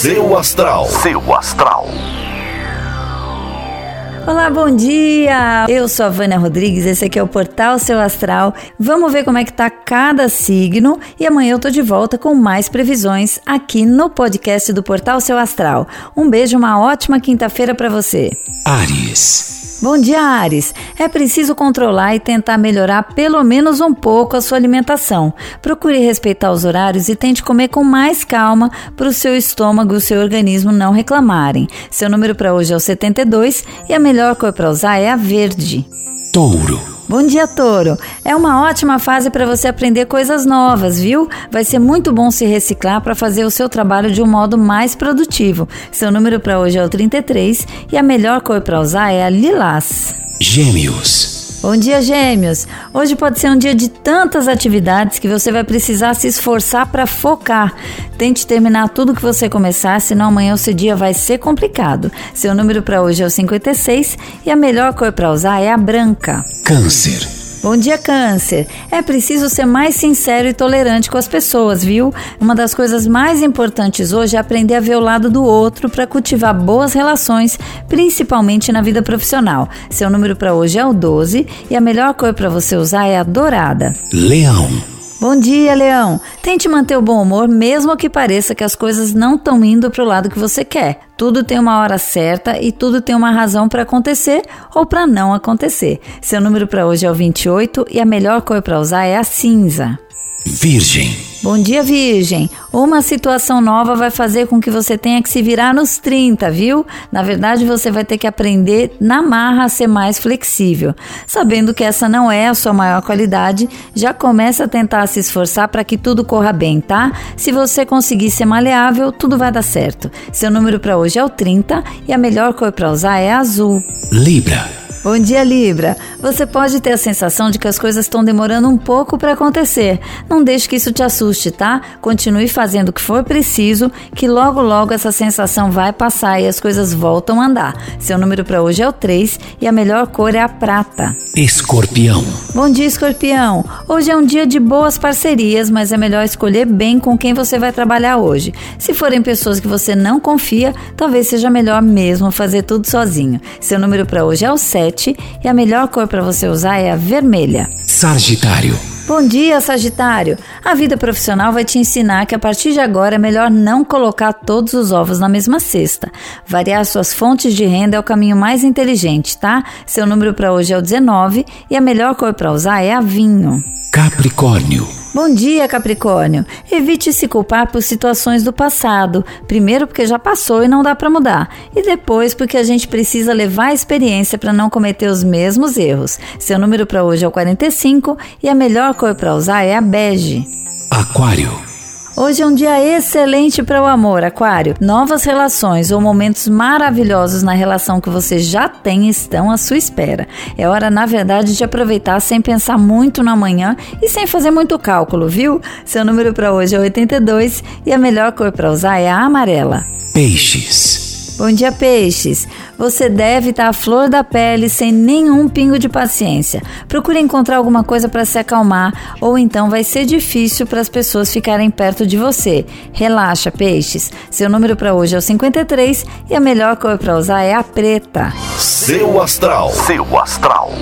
Seu astral. Seu astral. Olá, bom dia! Eu sou a Vânia Rodrigues, esse aqui é o Portal Seu Astral. Vamos ver como é que tá cada signo e amanhã eu tô de volta com mais previsões aqui no podcast do Portal Seu Astral. Um beijo, uma ótima quinta-feira para você. Ares. Bom dia, Ares. É preciso controlar e tentar melhorar pelo menos um pouco a sua alimentação. Procure respeitar os horários e tente comer com mais calma para o seu estômago e o seu organismo não reclamarem. Seu número para hoje é o 72 e a melhor cor para usar é a verde. Touro. Bom dia, Touro. É uma ótima fase para você aprender coisas novas, viu? Vai ser muito bom se reciclar para fazer o seu trabalho de um modo mais produtivo. Seu número para hoje é o 33 e a melhor cor para usar é a lilás. Gêmeos. Bom dia, Gêmeos! Hoje pode ser um dia de tantas atividades que você vai precisar se esforçar para focar. Tente terminar tudo que você começar, senão amanhã o seu dia vai ser complicado. Seu número para hoje é o 56 e a melhor cor para usar é a branca. Câncer. Bom dia, Câncer. É preciso ser mais sincero e tolerante com as pessoas, viu? Uma das coisas mais importantes hoje é aprender a ver o lado do outro para cultivar boas relações, principalmente na vida profissional. Seu número para hoje é o 12 e a melhor cor para você usar é a dourada. Leão. Bom dia, Leão. Tente manter o bom humor, mesmo que pareça que as coisas não estão indo para o lado que você quer. Tudo tem uma hora certa e tudo tem uma razão para acontecer ou para não acontecer. Seu número para hoje é o 28 e a melhor cor para usar é a cinza. Virgem. Bom dia, Virgem. Uma situação nova vai fazer com que você tenha que se virar nos 30, viu? Na verdade, você vai ter que aprender na marra a ser mais flexível. Sabendo que essa não é a sua maior qualidade, já começa a tentar se esforçar para que tudo corra bem, tá? Se você conseguir ser maleável, tudo vai dar certo. Seu número para hoje é o 30 e a melhor cor para usar é azul. Libra. Bom dia, Libra. Você pode ter a sensação de que as coisas estão demorando um pouco para acontecer. Não deixe que isso te assuste, tá? Continue fazendo o que for preciso, que logo logo essa sensação vai passar e as coisas voltam a andar. Seu número para hoje é o 3 e a melhor cor é a prata. Escorpião. Bom dia, Escorpião. Hoje é um dia de boas parcerias, mas é melhor escolher bem com quem você vai trabalhar hoje. Se forem pessoas que você não confia, talvez seja melhor mesmo fazer tudo sozinho. Seu número para hoje é o 7 7 e a melhor cor para você usar é a vermelha. Sagitário. Bom dia, Sagitário! A vida profissional vai te ensinar que a partir de agora é melhor não colocar todos os ovos na mesma cesta. Variar suas fontes de renda é o caminho mais inteligente, tá? Seu número para hoje é o 19 e a melhor cor para usar é a vinho. Capricórnio. Bom dia, Capricórnio. Evite se culpar por situações do passado. Primeiro, porque já passou e não dá para mudar. E depois, porque a gente precisa levar a experiência para não cometer os mesmos erros. Seu número para hoje é o 45 e a melhor cor para usar é a bege. Aquário. Hoje é um dia excelente para o amor, Aquário. Novas relações ou momentos maravilhosos na relação que você já tem estão à sua espera. É hora, na verdade, de aproveitar sem pensar muito no amanhã e sem fazer muito cálculo, viu? Seu número para hoje é 82 e a melhor cor para usar é a amarela. Peixes. Bom dia, peixes. Você deve estar à flor da pele sem nenhum pingo de paciência. Procure encontrar alguma coisa para se acalmar ou então vai ser difícil para as pessoas ficarem perto de você. Relaxa, peixes. Seu número para hoje é o 53 e a melhor cor para usar é a preta. Seu astral. Seu astral.